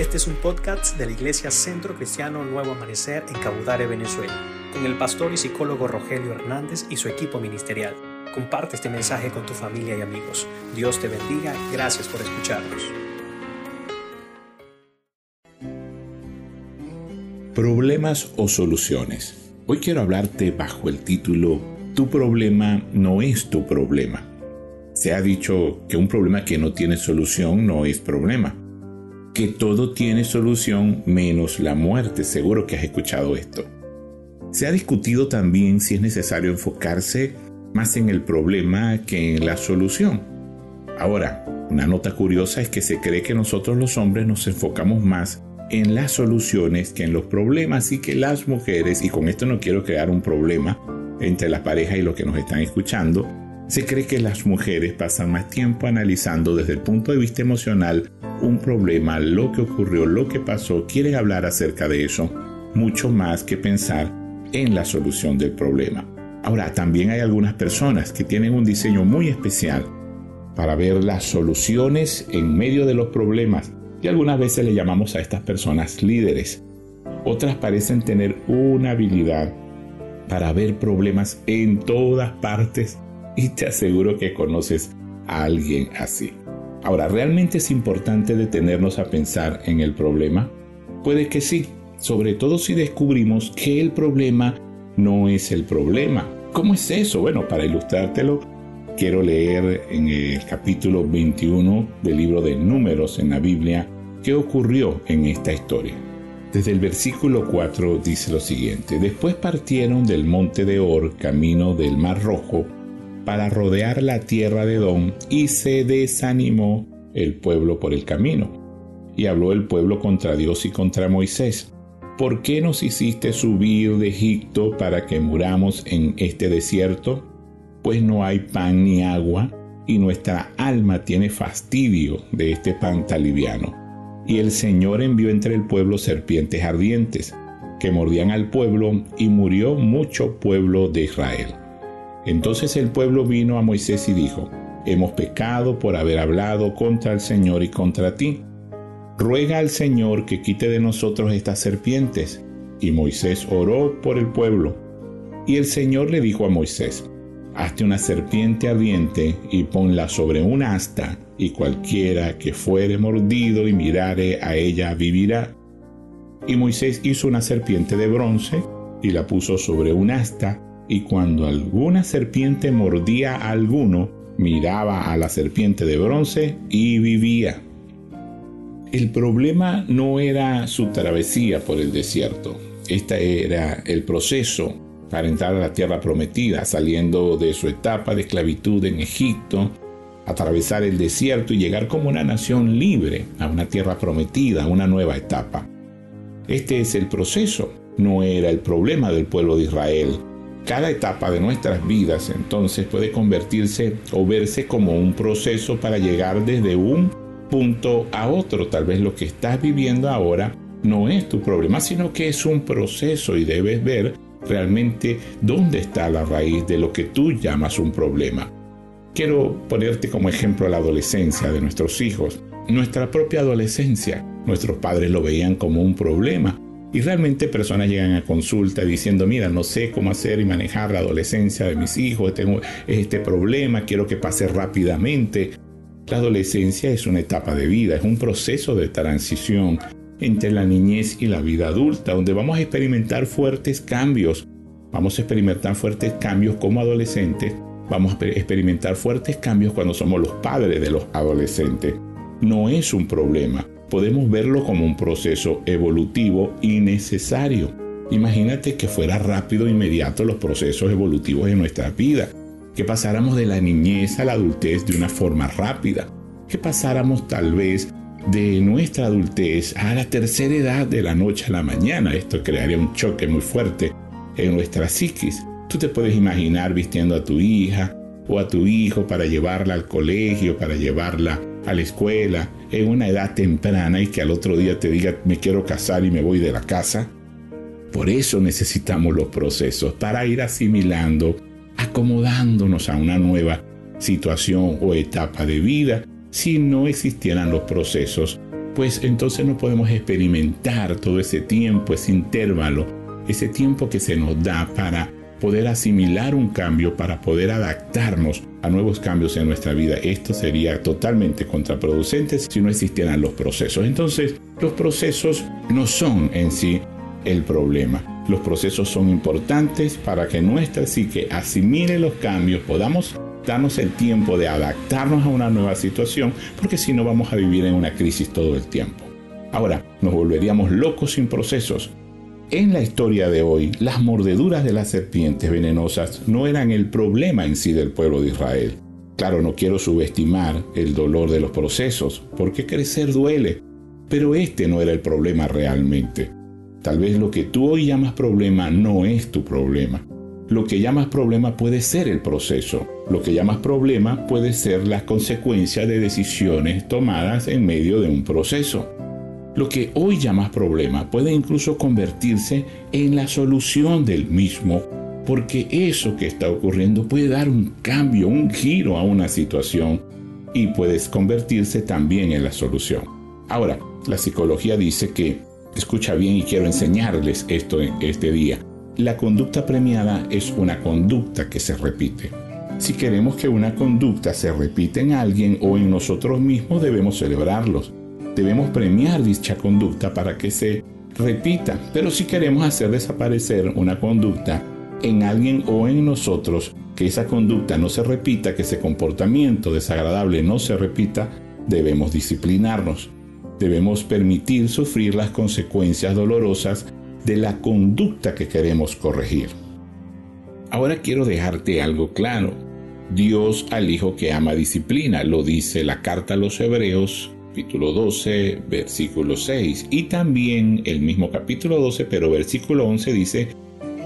Este es un podcast de la Iglesia Centro Cristiano Nuevo Amanecer en Cabudare, Venezuela, con el pastor y psicólogo Rogelio Hernández y su equipo ministerial. Comparte este mensaje con tu familia y amigos. Dios te bendiga. Gracias por escucharnos. Problemas o soluciones. Hoy quiero hablarte bajo el título Tu problema no es tu problema. Se ha dicho que un problema que no tiene solución no es problema que todo tiene solución menos la muerte. Seguro que has escuchado esto. Se ha discutido también si es necesario enfocarse más en el problema que en la solución. Ahora, una nota curiosa es que se cree que nosotros los hombres nos enfocamos más en las soluciones que en los problemas y que las mujeres, y con esto no quiero crear un problema entre la pareja y los que nos están escuchando, se cree que las mujeres pasan más tiempo analizando desde el punto de vista emocional un problema, lo que ocurrió, lo que pasó, quieren hablar acerca de eso, mucho más que pensar en la solución del problema. Ahora, también hay algunas personas que tienen un diseño muy especial para ver las soluciones en medio de los problemas y algunas veces le llamamos a estas personas líderes. Otras parecen tener una habilidad para ver problemas en todas partes y te aseguro que conoces a alguien así. Ahora, ¿realmente es importante detenernos a pensar en el problema? Puede que sí, sobre todo si descubrimos que el problema no es el problema. ¿Cómo es eso? Bueno, para ilustrártelo, quiero leer en el capítulo 21 del libro de Números en la Biblia qué ocurrió en esta historia. Desde el versículo 4 dice lo siguiente, después partieron del monte de Or, camino del Mar Rojo, para rodear la tierra de Edom y se desanimó el pueblo por el camino. Y habló el pueblo contra Dios y contra Moisés. ¿Por qué nos hiciste subir de Egipto para que muramos en este desierto? Pues no hay pan ni agua, y nuestra alma tiene fastidio de este pan tan liviano. Y el Señor envió entre el pueblo serpientes ardientes, que mordían al pueblo, y murió mucho pueblo de Israel. Entonces el pueblo vino a Moisés y dijo, Hemos pecado por haber hablado contra el Señor y contra ti. Ruega al Señor que quite de nosotros estas serpientes. Y Moisés oró por el pueblo. Y el Señor le dijo a Moisés, Hazte una serpiente ardiente y ponla sobre un asta, y cualquiera que fuere mordido y mirare a ella vivirá. Y Moisés hizo una serpiente de bronce y la puso sobre un asta, y cuando alguna serpiente mordía a alguno, miraba a la serpiente de bronce y vivía. El problema no era su travesía por el desierto, este era el proceso para entrar a la tierra prometida, saliendo de su etapa de esclavitud en Egipto, atravesar el desierto y llegar como una nación libre a una tierra prometida, a una nueva etapa. Este es el proceso, no era el problema del pueblo de Israel, cada etapa de nuestras vidas entonces puede convertirse o verse como un proceso para llegar desde un punto a otro. Tal vez lo que estás viviendo ahora no es tu problema, sino que es un proceso y debes ver realmente dónde está la raíz de lo que tú llamas un problema. Quiero ponerte como ejemplo la adolescencia de nuestros hijos. Nuestra propia adolescencia, nuestros padres lo veían como un problema y realmente personas llegan a consulta diciendo, mira, no sé cómo hacer y manejar la adolescencia de mis hijos, tengo este problema, quiero que pase rápidamente. La adolescencia es una etapa de vida, es un proceso de transición entre la niñez y la vida adulta, donde vamos a experimentar fuertes cambios. Vamos a experimentar fuertes cambios como adolescentes, vamos a experimentar fuertes cambios cuando somos los padres de los adolescentes. No es un problema, podemos verlo como un proceso evolutivo y necesario. Imagínate que fuera rápido e inmediato los procesos evolutivos en nuestra vida, que pasáramos de la niñez a la adultez de una forma rápida, que pasáramos tal vez de nuestra adultez a la tercera edad de la noche a la mañana. Esto crearía un choque muy fuerte en nuestra psiquis. Tú te puedes imaginar vistiendo a tu hija o a tu hijo para llevarla al colegio, para llevarla a la escuela en una edad temprana y que al otro día te diga me quiero casar y me voy de la casa. Por eso necesitamos los procesos, para ir asimilando, acomodándonos a una nueva situación o etapa de vida. Si no existieran los procesos, pues entonces no podemos experimentar todo ese tiempo, ese intervalo, ese tiempo que se nos da para poder asimilar un cambio, para poder adaptarnos a nuevos cambios en nuestra vida. Esto sería totalmente contraproducente si no existieran los procesos. Entonces, los procesos no son en sí el problema. Los procesos son importantes para que nuestra psique asimile los cambios, podamos darnos el tiempo de adaptarnos a una nueva situación, porque si no vamos a vivir en una crisis todo el tiempo. Ahora, nos volveríamos locos sin procesos. En la historia de hoy, las mordeduras de las serpientes venenosas no eran el problema en sí del pueblo de Israel. Claro, no quiero subestimar el dolor de los procesos, porque crecer duele, pero este no era el problema realmente. Tal vez lo que tú hoy llamas problema no es tu problema. Lo que llamas problema puede ser el proceso. Lo que llamas problema puede ser la consecuencia de decisiones tomadas en medio de un proceso. Lo que hoy llamas problema puede incluso convertirse en la solución del mismo, porque eso que está ocurriendo puede dar un cambio, un giro a una situación y puedes convertirse también en la solución. Ahora, la psicología dice que Escucha bien y quiero enseñarles esto este día. La conducta premiada es una conducta que se repite. Si queremos que una conducta se repita en alguien o en nosotros mismos, debemos celebrarlos. Debemos premiar dicha conducta para que se repita. Pero si queremos hacer desaparecer una conducta en alguien o en nosotros, que esa conducta no se repita, que ese comportamiento desagradable no se repita, debemos disciplinarnos debemos permitir sufrir las consecuencias dolorosas de la conducta que queremos corregir. Ahora quiero dejarte algo claro. Dios al Hijo que ama disciplina, lo dice la carta a los Hebreos, capítulo 12, versículo 6, y también el mismo capítulo 12, pero versículo 11 dice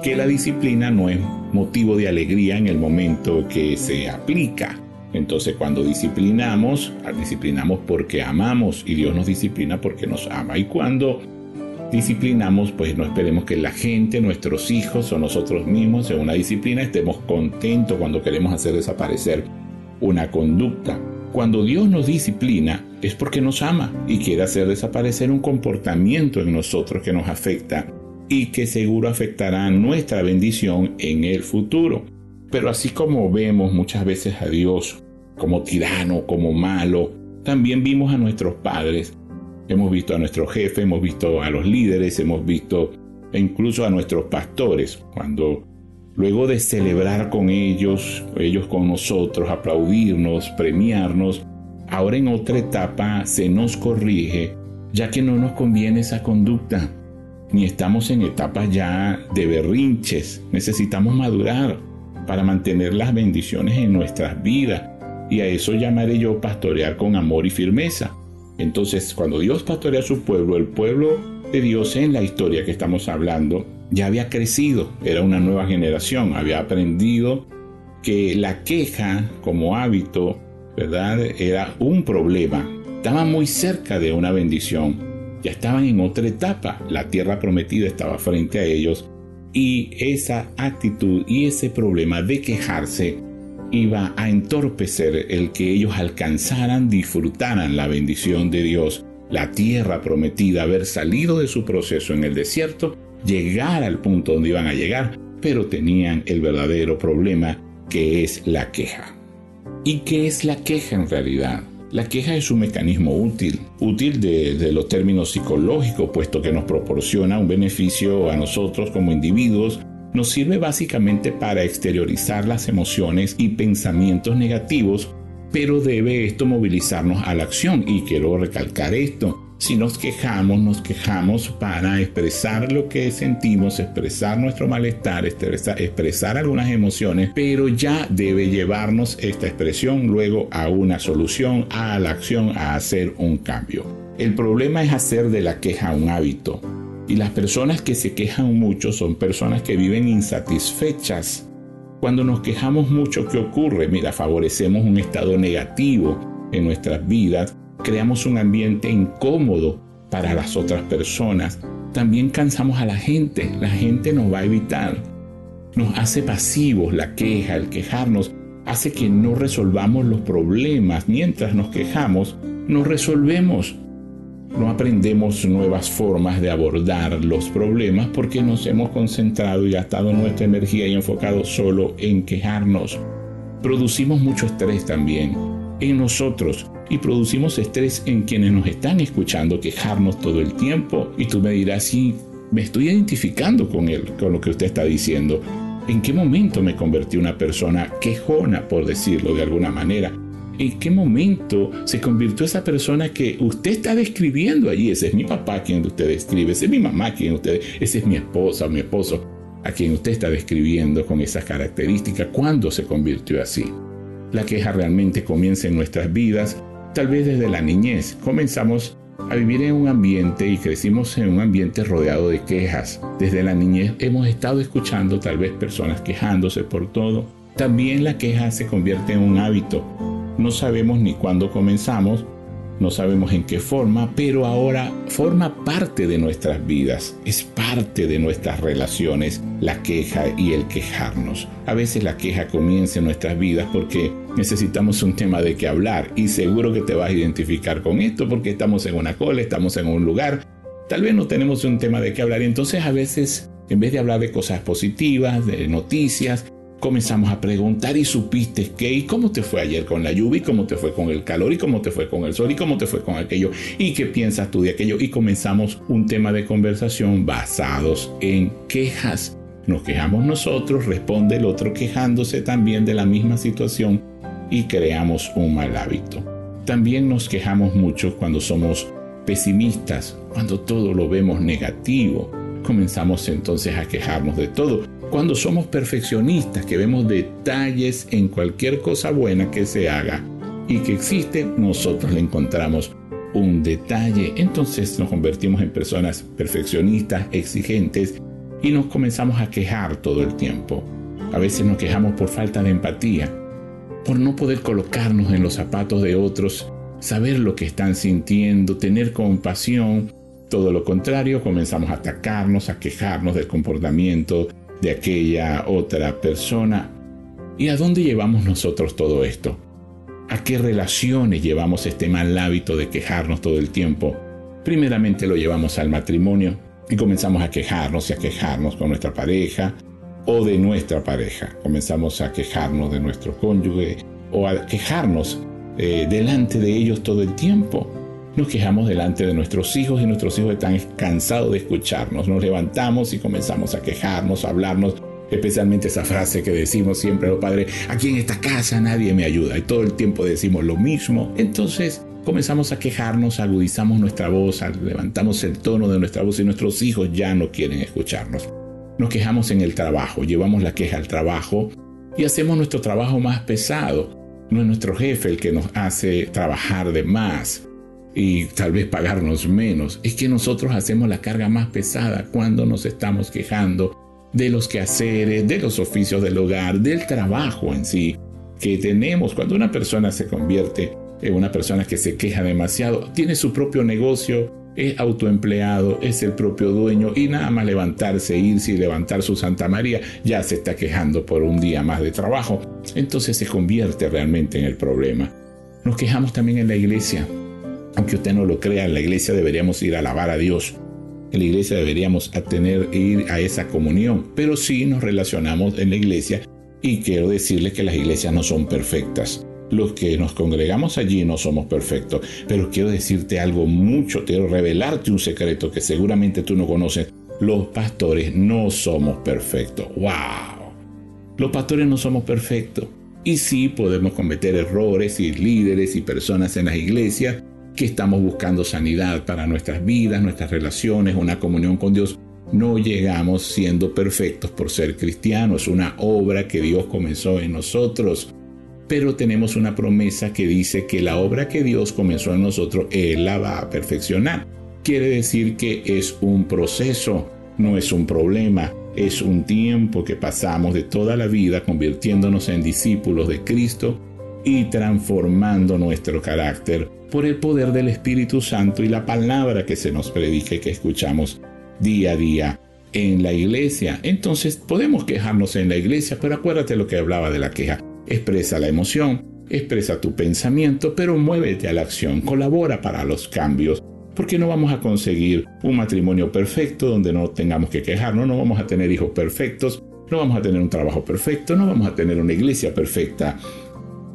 que la disciplina no es motivo de alegría en el momento que se aplica, entonces cuando disciplinamos, disciplinamos porque amamos y Dios nos disciplina porque nos ama. Y cuando disciplinamos, pues no esperemos que la gente, nuestros hijos o nosotros mismos en una disciplina estemos contentos cuando queremos hacer desaparecer una conducta. Cuando Dios nos disciplina es porque nos ama y quiere hacer desaparecer un comportamiento en nosotros que nos afecta y que seguro afectará nuestra bendición en el futuro. Pero así como vemos muchas veces a Dios como tirano, como malo. También vimos a nuestros padres, hemos visto a nuestro jefe, hemos visto a los líderes, hemos visto incluso a nuestros pastores, cuando luego de celebrar con ellos, ellos con nosotros, aplaudirnos, premiarnos, ahora en otra etapa se nos corrige, ya que no nos conviene esa conducta, ni estamos en etapas ya de berrinches, necesitamos madurar para mantener las bendiciones en nuestras vidas y a eso llamaré yo pastorear con amor y firmeza. Entonces, cuando Dios pastorea a su pueblo, el pueblo de Dios en la historia que estamos hablando ya había crecido, era una nueva generación, había aprendido que la queja como hábito, ¿verdad? Era un problema. Estaban muy cerca de una bendición. Ya estaban en otra etapa. La tierra prometida estaba frente a ellos y esa actitud y ese problema de quejarse iba a entorpecer el que ellos alcanzaran, disfrutaran la bendición de Dios, la tierra prometida, haber salido de su proceso en el desierto, llegar al punto donde iban a llegar, pero tenían el verdadero problema que es la queja. ¿Y qué es la queja en realidad? La queja es un mecanismo útil, útil de, los términos psicológicos, puesto que nos proporciona un beneficio a nosotros como individuos nos sirve básicamente para exteriorizar las emociones y pensamientos negativos, pero debe esto movilizarnos a la acción. Y quiero recalcar esto. Si nos quejamos, nos quejamos para expresar lo que sentimos, expresar nuestro malestar, expresar, algunas emociones, pero ya debe llevarnos esta expresión luego a una solución, a la acción, a hacer un cambio. El problema es hacer de la queja un hábito. Y las personas que se quejan mucho son personas que viven insatisfechas. Cuando nos quejamos mucho, ¿qué ocurre? Mira, favorecemos un estado negativo en nuestras vidas, creamos un ambiente incómodo para las otras personas. También cansamos a la gente, la gente nos va a evitar. Nos hace pasivos la queja, el quejarnos, hace que no resolvamos los problemas. Mientras nos quejamos, no resolvemos no aprendemos nuevas formas de abordar los problemas porque nos hemos concentrado y gastado nuestra energía y enfocado solo en quejarnos. Producimos mucho estrés también en nosotros y producimos estrés en quienes nos están escuchando quejarnos todo el tiempo. Y tú me dirás, sí, me estoy identificando con él, con lo que usted está diciendo. ¿En qué momento me convertí una persona quejona, por decirlo de alguna manera? ¿En qué momento se convirtió esa persona que usted está describiendo allí? Ese es mi papá quien usted describe, ese es mi mamá quien usted, ese es mi esposa o mi esposo a quien usted está describiendo con esas características. ¿Cuándo se convirtió así? La queja realmente comienza en nuestras vidas, tal vez desde la niñez. Comenzamos a vivir en un ambiente y crecimos en un ambiente rodeado de quejas. Desde la niñez hemos estado escuchando tal vez personas quejándose por todo. También la queja se convierte en un hábito no sabemos ni cuándo comenzamos, no sabemos en qué forma, pero ahora forma parte de nuestras vidas, es parte de nuestras relaciones, la queja y el quejarnos. A veces la queja comienza en nuestras vidas porque necesitamos un tema de qué hablar y seguro que te vas a identificar con esto porque estamos en una cola, estamos en un lugar, tal vez no tenemos un tema de qué hablar y entonces a veces en vez de hablar de cosas positivas, de noticias, comenzamos a preguntar y supiste qué y cómo te fue ayer con la lluvia y cómo te fue con el calor y cómo te fue con el sol y cómo te fue con aquello y qué piensas tú de aquello y comenzamos un tema de conversación basados en quejas. Nos quejamos nosotros, responde el otro quejándose también de la misma situación y creamos un mal hábito. También nos quejamos mucho cuando somos pesimistas, cuando todo lo vemos negativo. Comenzamos entonces a quejarnos de todo cuando somos perfeccionistas, que vemos detalles en cualquier cosa buena que se haga y que existe, nosotros le encontramos un detalle. Entonces nos convertimos en personas perfeccionistas, exigentes y nos comenzamos a quejar todo el tiempo. A veces nos quejamos por falta de empatía, por no poder colocarnos en los zapatos de otros, saber lo que están sintiendo, tener compasión. Todo lo contrario, comenzamos a atacarnos, a quejarnos del comportamiento de aquella otra persona. ¿Y a dónde llevamos nosotros todo esto? ¿A qué relaciones llevamos este mal hábito de quejarnos todo el tiempo? Primeramente lo llevamos al matrimonio y comenzamos a quejarnos y a quejarnos con nuestra pareja o de nuestra pareja. Comenzamos a quejarnos de nuestro cónyuge o a quejarnos eh, delante de ellos todo el tiempo. Nos quejamos delante de nuestros hijos y nuestros hijos están cansados de escucharnos. Nos levantamos y comenzamos a quejarnos, a hablarnos, especialmente esa frase que decimos siempre los padres, aquí en esta casa nadie me ayuda y todo el tiempo decimos lo mismo. Entonces comenzamos a quejarnos, agudizamos nuestra voz, levantamos el tono de nuestra voz y nuestros hijos ya no quieren escucharnos. Nos quejamos en el trabajo, llevamos la queja al trabajo y hacemos nuestro trabajo más pesado. No es nuestro jefe el que nos hace trabajar de más y tal vez pagarnos menos. Es que nosotros hacemos la carga más pesada cuando nos estamos quejando de los quehaceres, de los oficios del hogar, del trabajo en sí que tenemos. Cuando una persona se convierte en una persona que se queja demasiado, tiene su propio negocio, es autoempleado, es el propio dueño y nada más levantarse, irse y levantar su Santa María, ya se está quejando por un día más de trabajo. Entonces se convierte realmente en el problema. Nos quejamos también en la iglesia aunque usted no lo crea, en la iglesia deberíamos ir a alabar a Dios. En la iglesia deberíamos tener, ir a esa comunión, pero sí nos relacionamos en la iglesia y quiero decirles que las iglesias no son perfectas. Los que nos congregamos allí no somos perfectos, pero quiero decirte algo mucho, quiero revelarte un secreto que seguramente tú no conoces. Los pastores no somos perfectos. ¡Wow! Los pastores no somos perfectos. Y sí podemos cometer errores y líderes y personas en las iglesias que estamos buscando sanidad para nuestras vidas, nuestras relaciones, una comunión con Dios. No llegamos siendo perfectos por ser cristianos, una obra que Dios comenzó en nosotros. Pero tenemos una promesa que dice que la obra que Dios comenzó en nosotros, Él la va a perfeccionar. Quiere decir que es un proceso, no es un problema, es un tiempo que pasamos de toda la vida convirtiéndonos en discípulos de Cristo y transformando nuestro carácter por el poder del Espíritu Santo y la palabra que se nos predique que escuchamos día a día en la iglesia. Entonces podemos quejarnos en la iglesia, pero acuérdate lo que hablaba de la queja. Expresa la emoción, expresa tu pensamiento, pero muévete a la acción, colabora para los cambios. porque no vamos a conseguir un matrimonio perfecto donde no tengamos que quejarnos, no vamos a tener hijos perfectos, no vamos a tener un trabajo perfecto, no vamos a tener una iglesia perfecta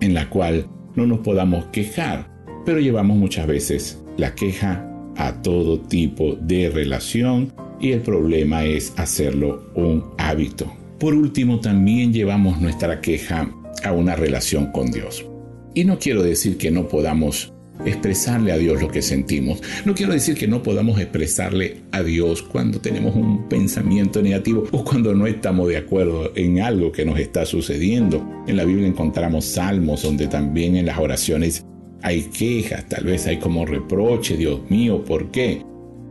en la cual no nos podamos quejar, pero llevamos muchas veces la queja a todo tipo de relación y el problema es hacerlo un hábito. Por último, también llevamos nuestra queja a una relación con Dios. Y no quiero decir que no podamos expresarle a Dios lo que sentimos. No quiero decir que no podamos expresarle a Dios cuando tenemos un pensamiento negativo o cuando no estamos de acuerdo en algo que nos está sucediendo. En la Biblia encontramos salmos donde también en las oraciones hay quejas, tal vez hay como reproche, Dios mío, ¿por qué?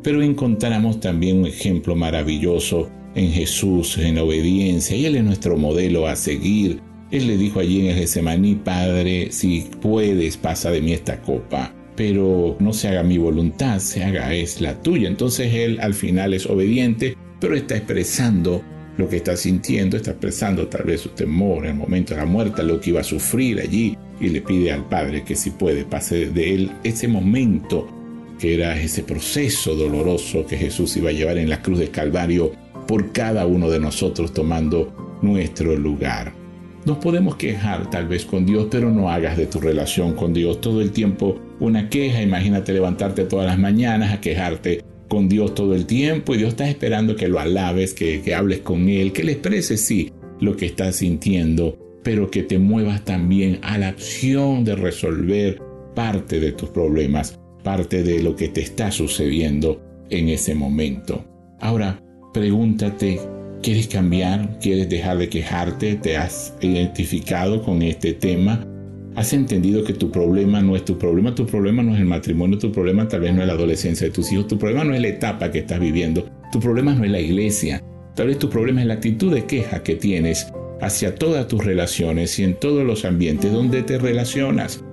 Pero encontramos también un ejemplo maravilloso en Jesús, en obediencia, y Él es nuestro modelo a seguir. Él le dijo allí en el Getsemaní, Padre, si puedes, pasa de mí esta copa, pero no se haga mi voluntad, se haga es la tuya. Entonces Él al final es obediente, pero está expresando lo que está sintiendo, está expresando tal vez su temor en el momento de la muerte, lo que iba a sufrir allí, y le pide al Padre que si puede pase de Él ese momento que era ese proceso doloroso que Jesús iba a llevar en la cruz del Calvario por cada uno de nosotros tomando nuestro lugar. Nos podemos quejar tal vez con Dios, pero no hagas de tu relación con Dios todo el tiempo una queja. Imagínate levantarte todas las mañanas a quejarte con Dios todo el tiempo y Dios está esperando que lo alabes, que, que hables con Él, que le expreses, sí, lo que estás sintiendo, pero que te muevas también a la acción de resolver parte de tus problemas, parte de lo que te está sucediendo en ese momento. Ahora, Pregúntate, ¿quieres cambiar? ¿Quieres dejar de quejarte? ¿Te has identificado con este tema? ¿Has entendido que tu problema no es tu problema? Tu problema no es el matrimonio, tu problema tal vez no es la adolescencia de tus hijos, tu problema no es la etapa que estás viviendo, tu problema no es la iglesia, tal vez tu problema es la actitud de queja que tienes hacia todas tus relaciones y en todos los ambientes donde te relacionas.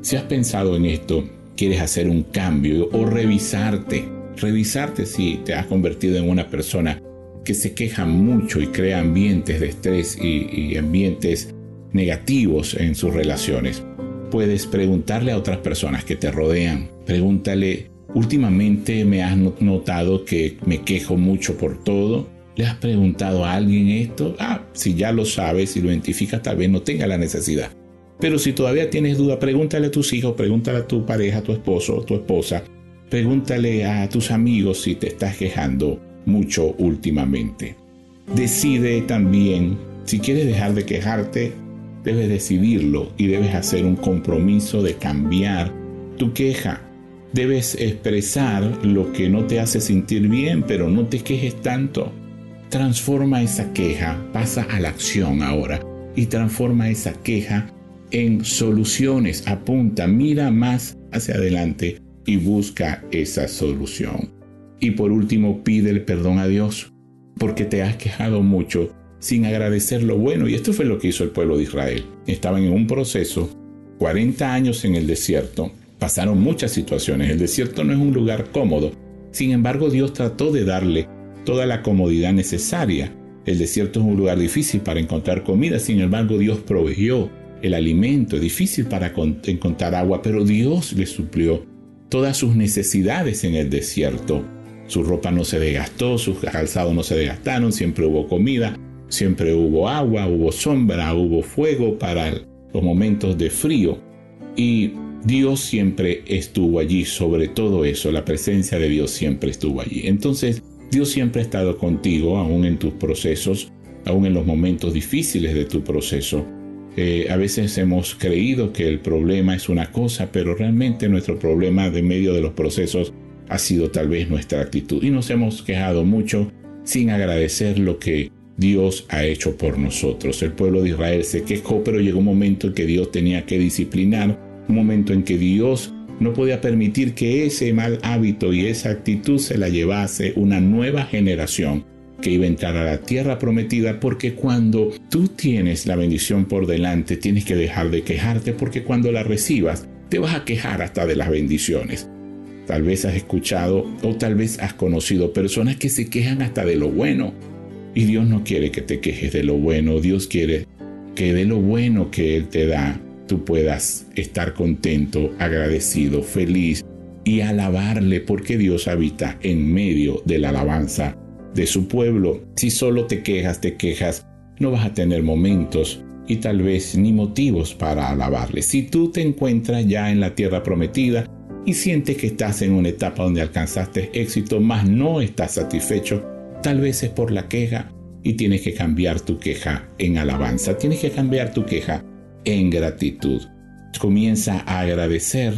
Si has pensado en esto, quieres hacer un cambio o revisarte, revisarte si te has convertido en una persona que se queja mucho y crea ambientes de estrés y, ambientes negativos en sus relaciones. Puedes preguntarle a otras personas que te rodean. Pregúntale, últimamente me has notado que me quejo mucho por todo. ¿Le has preguntado a alguien esto? Ah, si ya lo sabes y lo identificas, tal vez no tenga la necesidad. Pero si todavía tienes duda, pregúntale a tus hijos, pregúntale a tu pareja, a tu esposo, a tu esposa, Pregúntale a tus amigos si te estás quejando mucho últimamente. Decide también, si quieres dejar de quejarte, debes decidirlo y debes hacer un compromiso de cambiar tu queja. Debes expresar lo que no te hace sentir bien, pero no te quejes tanto. Transforma esa queja, pasa a la acción ahora y transforma esa queja en soluciones. Apunta, mira más hacia adelante y busca esa solución. Y por último, pide el perdón a Dios, porque te has quejado mucho sin agradecer lo bueno. Y esto fue lo que hizo el pueblo de Israel. Estaban en un proceso, 40 años en el desierto, pasaron muchas situaciones. El desierto no es un lugar cómodo. Sin embargo, Dios trató de darle toda la comodidad necesaria. El desierto es un lugar difícil para encontrar comida, sin embargo Dios proveyó el alimento, es difícil para encontrar agua, pero Dios le suplió todas sus necesidades en el desierto. Su ropa no se desgastó, sus calzados no se desgastaron, siempre hubo comida, siempre hubo agua, hubo sombra, hubo fuego para los momentos de frío. Y Dios siempre estuvo allí, sobre todo eso, la presencia de Dios siempre estuvo allí. Entonces, Dios siempre ha estado contigo, aún en tus procesos, aún en los momentos difíciles de tu proceso. Eh, a veces hemos creído que el problema es una cosa, pero realmente nuestro problema de medio de los procesos ha sido tal vez nuestra actitud y nos hemos quejado mucho sin agradecer lo que Dios ha hecho por nosotros. El pueblo de Israel se quejó, pero llegó un momento en que Dios tenía que disciplinar, un momento en que Dios no podía permitir que ese mal hábito y esa actitud se la llevase una nueva generación que iba a entrar a la tierra prometida porque cuando tú tienes la bendición por delante tienes que dejar de quejarte porque cuando la recibas te vas a quejar hasta de las bendiciones. Tal vez has escuchado o tal vez has conocido personas que se quejan hasta de lo bueno. Y Dios no quiere que te quejes de lo bueno, Dios quiere que de lo bueno que Él te da tú puedas estar contento, agradecido, feliz y alabarle porque Dios habita en medio de la alabanza de su pueblo. Si solo te quejas, te quejas, no vas a tener momentos y tal vez ni motivos para alabarle. Si tú te encuentras ya en la tierra prometida y sientes que estás en una etapa donde alcanzaste éxito, mas no estás satisfecho, tal vez es por la queja y tienes que cambiar tu queja en alabanza, tienes que cambiar tu queja en gratitud. Comienza a agradecer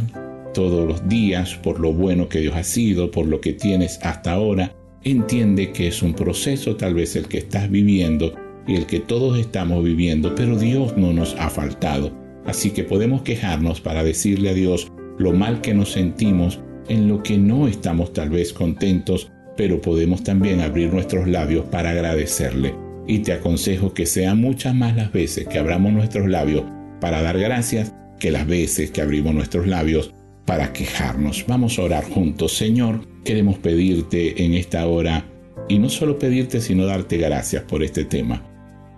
todos los días por lo bueno que Dios ha sido, por lo que tienes hasta ahora. Entiende que es un proceso tal vez el que estás viviendo y el que todos estamos viviendo, pero Dios no nos ha faltado. Así que podemos quejarnos para decirle a Dios lo mal que nos sentimos, en lo que no estamos tal vez contentos, pero podemos también abrir nuestros labios para agradecerle. Y te aconsejo que sean muchas más las veces que abramos nuestros labios para dar gracias que las veces que abrimos nuestros labios para quejarnos. Vamos a orar juntos. Señor, queremos pedirte en esta hora, y no solo pedirte, sino darte gracias por este tema.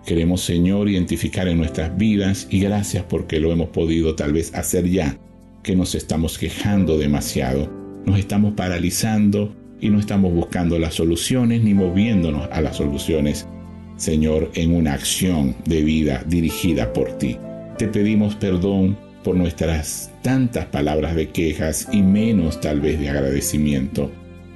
Queremos, Señor, identificar en nuestras vidas y gracias porque lo hemos podido tal vez hacer ya, que nos estamos quejando demasiado, nos estamos paralizando y no estamos buscando las soluciones ni moviéndonos a las soluciones, Señor, en una acción de vida dirigida por ti. Te pedimos perdón por nuestras tantas palabras de quejas y menos tal vez de agradecimiento.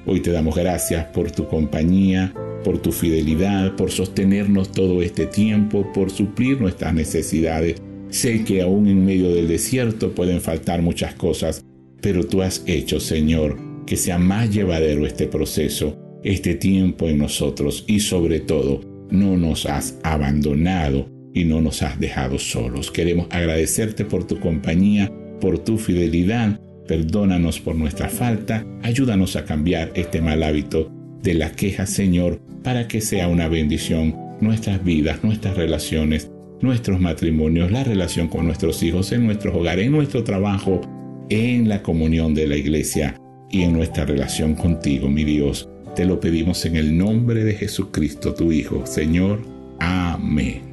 Hoy te damos gracias por tu compañía, por tu fidelidad, por sostenernos todo este tiempo, por suplir nuestras necesidades. Sé que aún en medio del desierto pueden faltar muchas cosas, pero tú has hecho, Señor, que sea más llevadero este proceso, este tiempo en nosotros y sobre todo, no nos has abandonado y no nos has dejado solos. Queremos agradecerte por tu compañía, por tu fidelidad. Perdónanos por nuestra falta. Ayúdanos a cambiar este mal hábito de la queja, Señor, para que sea una bendición nuestras vidas, nuestras relaciones, nuestros matrimonios, la relación con nuestros hijos, en nuestros hogares, en nuestro trabajo, en la comunión de la iglesia y en nuestra relación contigo, mi Dios. Te lo pedimos en el nombre de Jesucristo, tu Hijo, Señor. Amén.